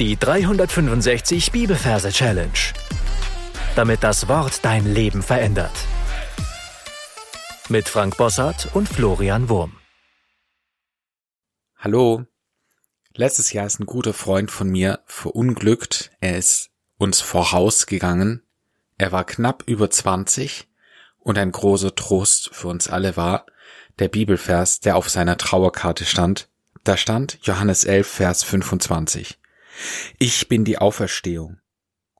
Die 365 Bibelverse Challenge. Damit das Wort dein Leben verändert. Mit Frank Bossart und Florian Wurm. Hallo. Letztes Jahr ist ein guter Freund von mir verunglückt. Er ist uns vorausgegangen. Er war knapp über 20 und ein großer Trost für uns alle war der Bibelvers, der auf seiner Trauerkarte stand. Da stand Johannes 11, Vers 25. Ich bin die Auferstehung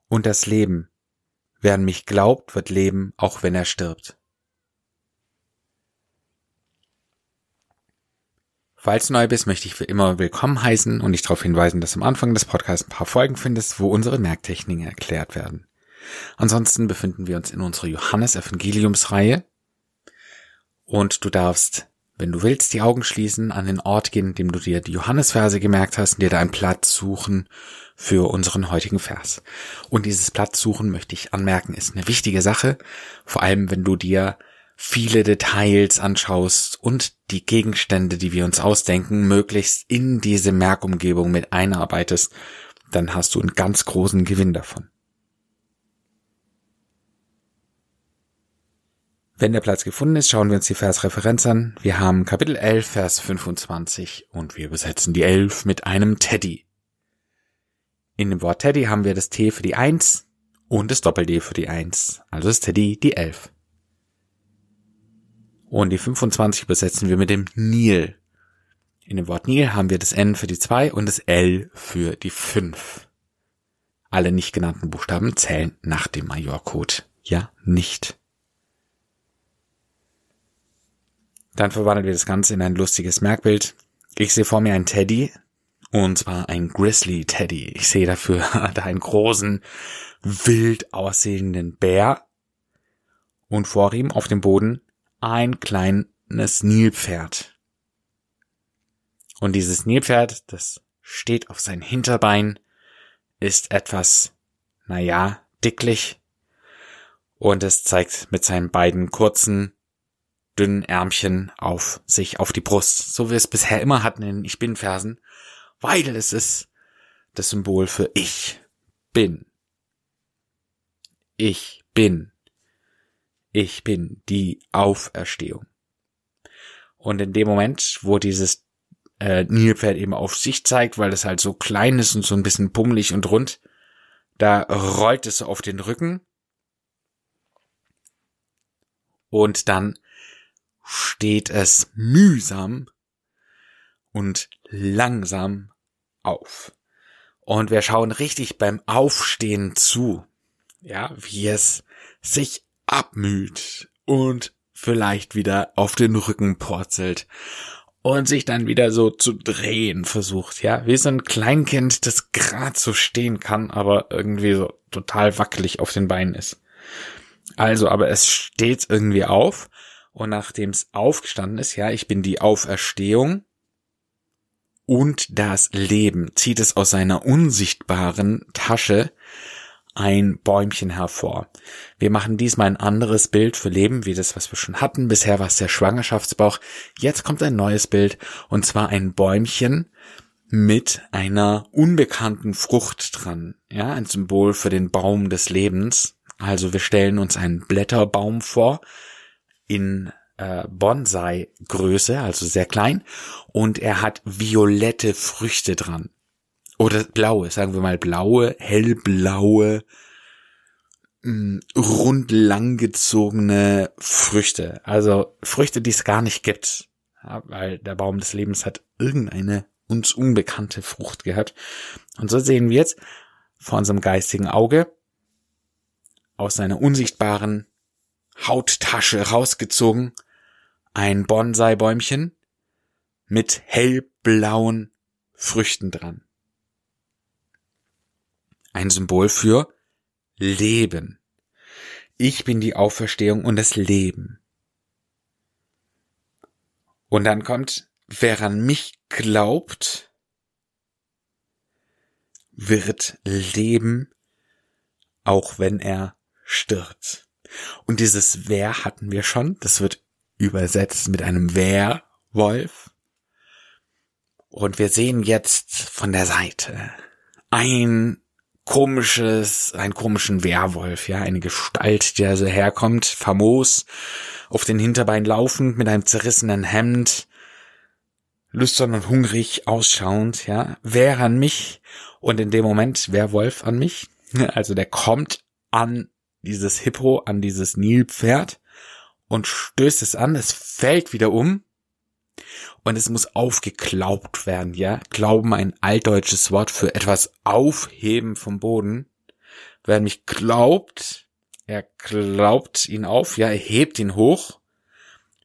und das Leben. Wer an mich glaubt, wird leben, auch wenn er stirbt. Falls du neu bist, möchte ich für immer willkommen heißen und dich darauf hinweisen, dass am Anfang des Podcasts ein paar Folgen findest, wo unsere Merktechniken erklärt werden. Ansonsten befinden wir uns in unserer Johannes-Evangeliumsreihe und du darfst wenn du willst, die Augen schließen, an den Ort gehen, dem du dir die Johannesverse gemerkt hast und dir da einen Platz suchen für unseren heutigen Vers. Und dieses Platz suchen, möchte ich anmerken, ist eine wichtige Sache, vor allem wenn du dir viele Details anschaust und die Gegenstände, die wir uns ausdenken, möglichst in diese Merkumgebung mit einarbeitest, dann hast du einen ganz großen Gewinn davon. Wenn der Platz gefunden ist, schauen wir uns die Versreferenz an. Wir haben Kapitel 11, Vers 25 und wir übersetzen die 11 mit einem Teddy. In dem Wort Teddy haben wir das T für die 1 und das Doppel-D für die 1. Also ist Teddy die 11. Und die 25 übersetzen wir mit dem Nil. In dem Wort Nil haben wir das N für die 2 und das L für die 5. Alle nicht genannten Buchstaben zählen nach dem Majorcode. Ja, nicht. Dann verwandeln wir das Ganze in ein lustiges Merkbild. Ich sehe vor mir einen Teddy, und zwar ein Grizzly Teddy. Ich sehe dafür da einen großen, wild aussehenden Bär und vor ihm auf dem Boden ein kleines Nilpferd. Und dieses Nilpferd, das steht auf sein Hinterbein, ist etwas, naja, dicklich und es zeigt mit seinen beiden kurzen, dünnen Ärmchen auf sich, auf die Brust, so wie wir es bisher immer hatten in Ich bin Versen, weil es ist das Symbol für ich bin. Ich bin. Ich bin die Auferstehung. Und in dem Moment, wo dieses äh, Nilpferd eben auf sich zeigt, weil es halt so klein ist und so ein bisschen pummelig und rund, da rollt es auf den Rücken und dann steht es mühsam und langsam auf. Und wir schauen richtig beim Aufstehen zu, ja, wie es sich abmüht und vielleicht wieder auf den Rücken purzelt und sich dann wieder so zu drehen versucht, ja, wie so ein Kleinkind, das grad so stehen kann, aber irgendwie so total wackelig auf den Beinen ist. Also, aber es steht irgendwie auf und nachdem es aufgestanden ist, ja, ich bin die Auferstehung und das Leben, zieht es aus seiner unsichtbaren Tasche ein Bäumchen hervor. Wir machen diesmal ein anderes Bild für Leben, wie das, was wir schon hatten. Bisher war es der Schwangerschaftsbauch. Jetzt kommt ein neues Bild, und zwar ein Bäumchen mit einer unbekannten Frucht dran. Ja, ein Symbol für den Baum des Lebens. Also wir stellen uns einen Blätterbaum vor, in äh, Bonsai-Größe, also sehr klein, und er hat violette Früchte dran. Oder blaue, sagen wir mal blaue, hellblaue, mm, rund langgezogene Früchte. Also Früchte, die es gar nicht gibt. Ja, weil der Baum des Lebens hat irgendeine uns unbekannte Frucht gehabt. Und so sehen wir jetzt vor unserem geistigen Auge aus seiner unsichtbaren Hauttasche rausgezogen ein Bonsai-Bäumchen mit hellblauen Früchten dran. Ein Symbol für Leben. Ich bin die Auferstehung und das Leben. Und dann kommt, wer an mich glaubt, wird leben, auch wenn er stirbt. Und dieses Wer hatten wir schon. Das wird übersetzt mit einem Werwolf. Und wir sehen jetzt von der Seite ein komisches, einen komischen Werwolf, ja, eine Gestalt, der so herkommt, famos, auf den Hinterbein laufend, mit einem zerrissenen Hemd, lüstern und hungrig ausschauend, ja, wer an mich und in dem Moment Werwolf an mich, also der kommt an dieses Hippo, an dieses Nilpferd und stößt es an, es fällt wieder um und es muss aufgeklaubt werden, ja. Glauben ein altdeutsches Wort für etwas aufheben vom Boden. Wer mich glaubt, er glaubt ihn auf, ja, er hebt ihn hoch,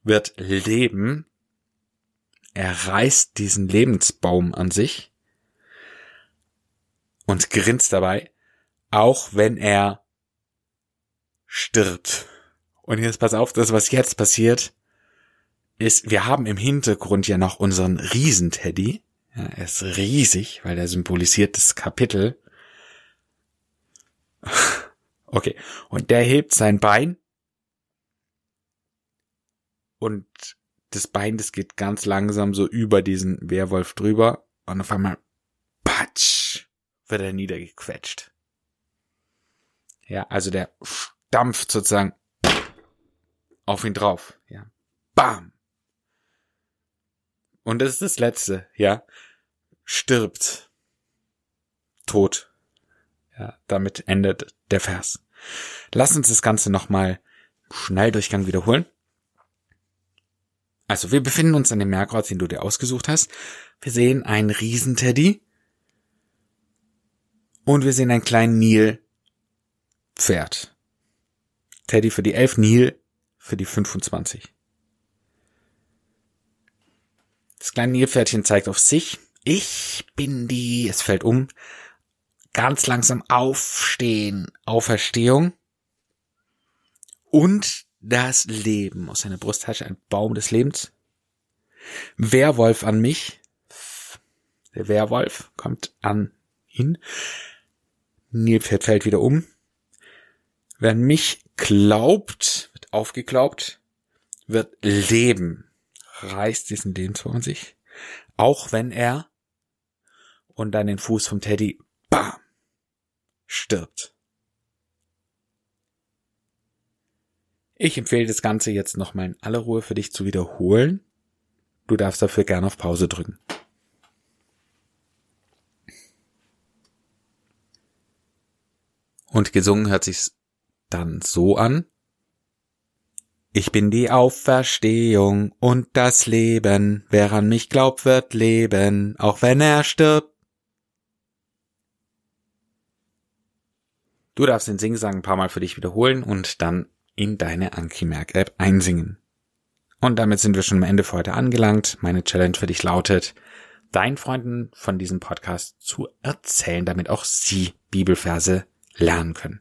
wird leben, er reißt diesen Lebensbaum an sich und grinst dabei, auch wenn er stirbt. Und jetzt pass auf, das, was jetzt passiert, ist, wir haben im Hintergrund ja noch unseren Riesenteddy. Ja, er ist riesig, weil er symbolisiert das Kapitel. Okay, und der hebt sein Bein und das Bein, das geht ganz langsam so über diesen Werwolf drüber und auf einmal, patsch, wird er niedergequetscht. Ja, also der stampft sozusagen auf ihn drauf. Ja, bam. Und das ist das Letzte, ja. Stirbt. Tot. Ja, damit endet der Vers. Lass uns das Ganze nochmal Schnelldurchgang wiederholen. Also, wir befinden uns an dem Merkort, den du dir ausgesucht hast. Wir sehen einen Riesenteddy. Und wir sehen einen kleinen Nil-Pferd. Teddy für die 11, Nil für die 25. Das kleine Nilpferdchen zeigt auf sich. Ich bin die, es fällt um. Ganz langsam aufstehen, Auferstehung. Und das Leben aus seiner Brusttasche, ein Baum des Lebens. Werwolf an mich. Der Werwolf kommt an ihn. Nilpferd fällt wieder um. Wer an mich glaubt, wird aufgeglaubt, wird leben reißt diesen Lebensbaum an sich, auch wenn er und dann den Fuß vom Teddy, bam, stirbt. Ich empfehle das Ganze jetzt nochmal in aller Ruhe für dich zu wiederholen. Du darfst dafür gerne auf Pause drücken. Und gesungen hört sich's dann so an. Ich bin die Auferstehung und das Leben. Wer an mich glaubt, wird leben, auch wenn er stirbt. Du darfst den Singsang ein paar Mal für dich wiederholen und dann in deine Anki-Merk-App einsingen. Und damit sind wir schon am Ende für heute angelangt. Meine Challenge für dich lautet, deinen Freunden von diesem Podcast zu erzählen, damit auch sie Bibelverse lernen können.